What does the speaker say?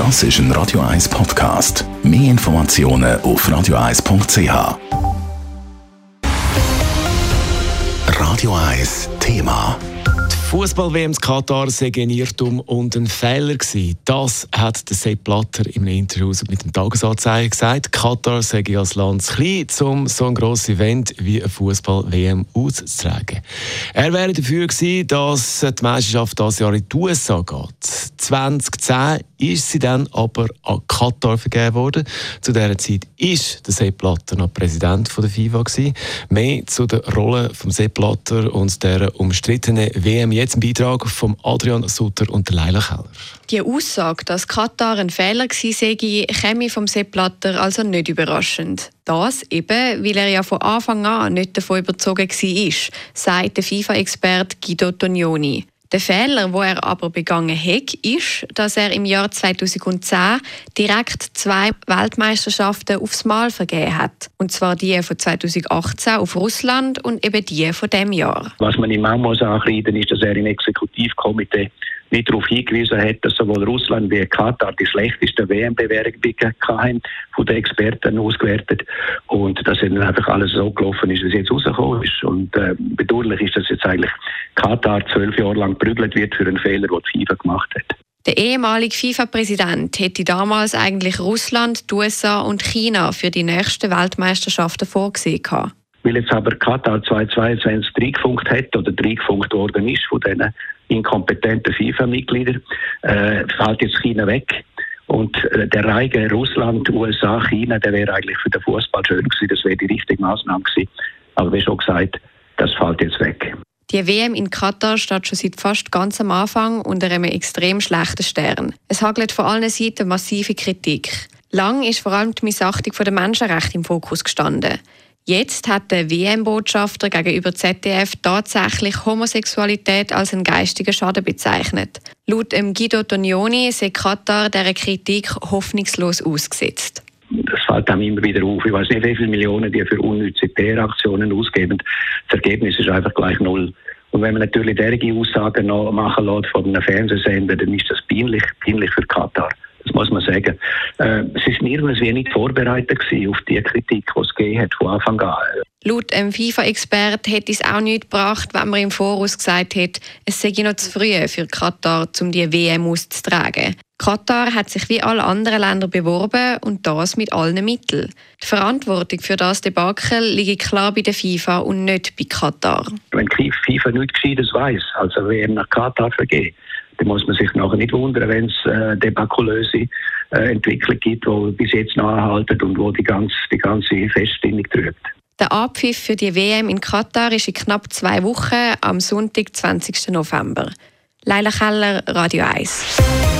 Das ist ein Radio 1 Podcast. Mehr Informationen auf radio1.ch. Radio 1 Thema. Fußball-WM Katar sei ein Irrtum und ein Fehler gewesen. Das hat der Sepp Blatter im Interview mit dem Tagesanzeiger gesagt. Katar sei als Land zu klein, um so ein grosses Event wie ein Fußball-WM auszutragen. Er wäre dafür gewesen, dass die Meisterschaft dieses Jahr in die USA geht. 2010 ist sie dann aber an Katar vergeben worden. Zu dieser Zeit ist der Sepp Blatter noch Präsident der FIFA gewesen. Mehr zu der Rolle von Sepp Blatter und der umstrittenen WM jetzt ein Beitrag von Adrian Sutter und Leila Keller. Die Aussage, dass Katar ein Fehler sei, käme vom Sepp Blatter also nicht überraschend. Das eben, weil er ja von Anfang an nicht davon überzogen war, sagt der FIFA-Experte Guido Tognoni. Der Fehler, wo er aber begangen hat, ist, dass er im Jahr 2010 direkt zwei Weltmeisterschaften aufs Mal vergeben hat. Und zwar die von 2018 auf Russland und eben die von dem Jahr. Was man ihm auch muss ankreiden ist, dass er im Exekutivkomitee nicht darauf hingewiesen hat, dass sowohl Russland wie Katar die schlechteste WM-Bewertung haben, von den Experten ausgewertet. Und dass dann einfach alles so gelaufen ist, wie es jetzt rausgekommen ist. Und äh, bedauerlich ist, dass jetzt eigentlich Katar zwölf Jahre lang geprügelt wird für einen Fehler, den die FIFA gemacht hat. Der ehemalige FIFA-Präsident hätte damals eigentlich Russland, die USA und China für die nächsten Weltmeisterschaften vorgesehen. Weil jetzt aber Katar 2022 reingefunkt hat oder reingefunkt worden ist von diesen inkompetenten FIFA-Mitgliedern, äh, fällt jetzt China weg. Und äh, der Reihe Russland, USA, China, der wäre eigentlich für den Fußball schön gewesen, das wäre die richtige Maßnahme gewesen. Aber wie schon gesagt, das fällt jetzt weg. Die WM in Katar steht schon seit fast ganz am Anfang unter einem extrem schlechten Stern. Es hagelt von allen Seiten massive Kritik. Lang ist vor allem die Missachtung der Menschenrechte im Fokus gestanden. Jetzt hat der WM-Botschafter gegenüber ZDF tatsächlich Homosexualität als einen geistigen Schaden bezeichnet. Laut Guido Tognoni sei Katar dieser Kritik hoffnungslos ausgesetzt. Das fällt einem immer wieder auf. Ich weiß nicht, wie viele Millionen die für unnütze PR-Aktionen ausgeben. Das Ergebnis ist einfach gleich null. Und wenn man natürlich derige Aussagen noch machen lässt von einem Fernsehsender, dann ist das peinlich, peinlich für Katar. Muss man sagen. Äh, es ist nirgends nicht vorbereitet auf die Kritik, die es gegeben hat von Anfang an. Laut einem FIFA-Expert hätte es auch nicht gebracht, wenn man im Voraus gesagt hätte, es sei noch zu früh für Katar, um die WM auszutragen. Katar hat sich wie alle anderen Länder beworben und das mit allen Mitteln. Die Verantwortung für das Debakel liegt klar bei der FIFA und nicht bei Katar. Wenn die FIFA nichts Gescheites weiss, also WM nach Katar vergeben, dann muss man sich nachher nicht wundern, wenn es äh, debakulöse äh, Entwicklung gibt, die bis jetzt noch anhalten und wo die ganze, die ganze Feststimmung trübt. Der Abpfiff für die WM in Katar ist in knapp zwei Wochen am Sonntag, 20. November. Leila Keller, Radio 1.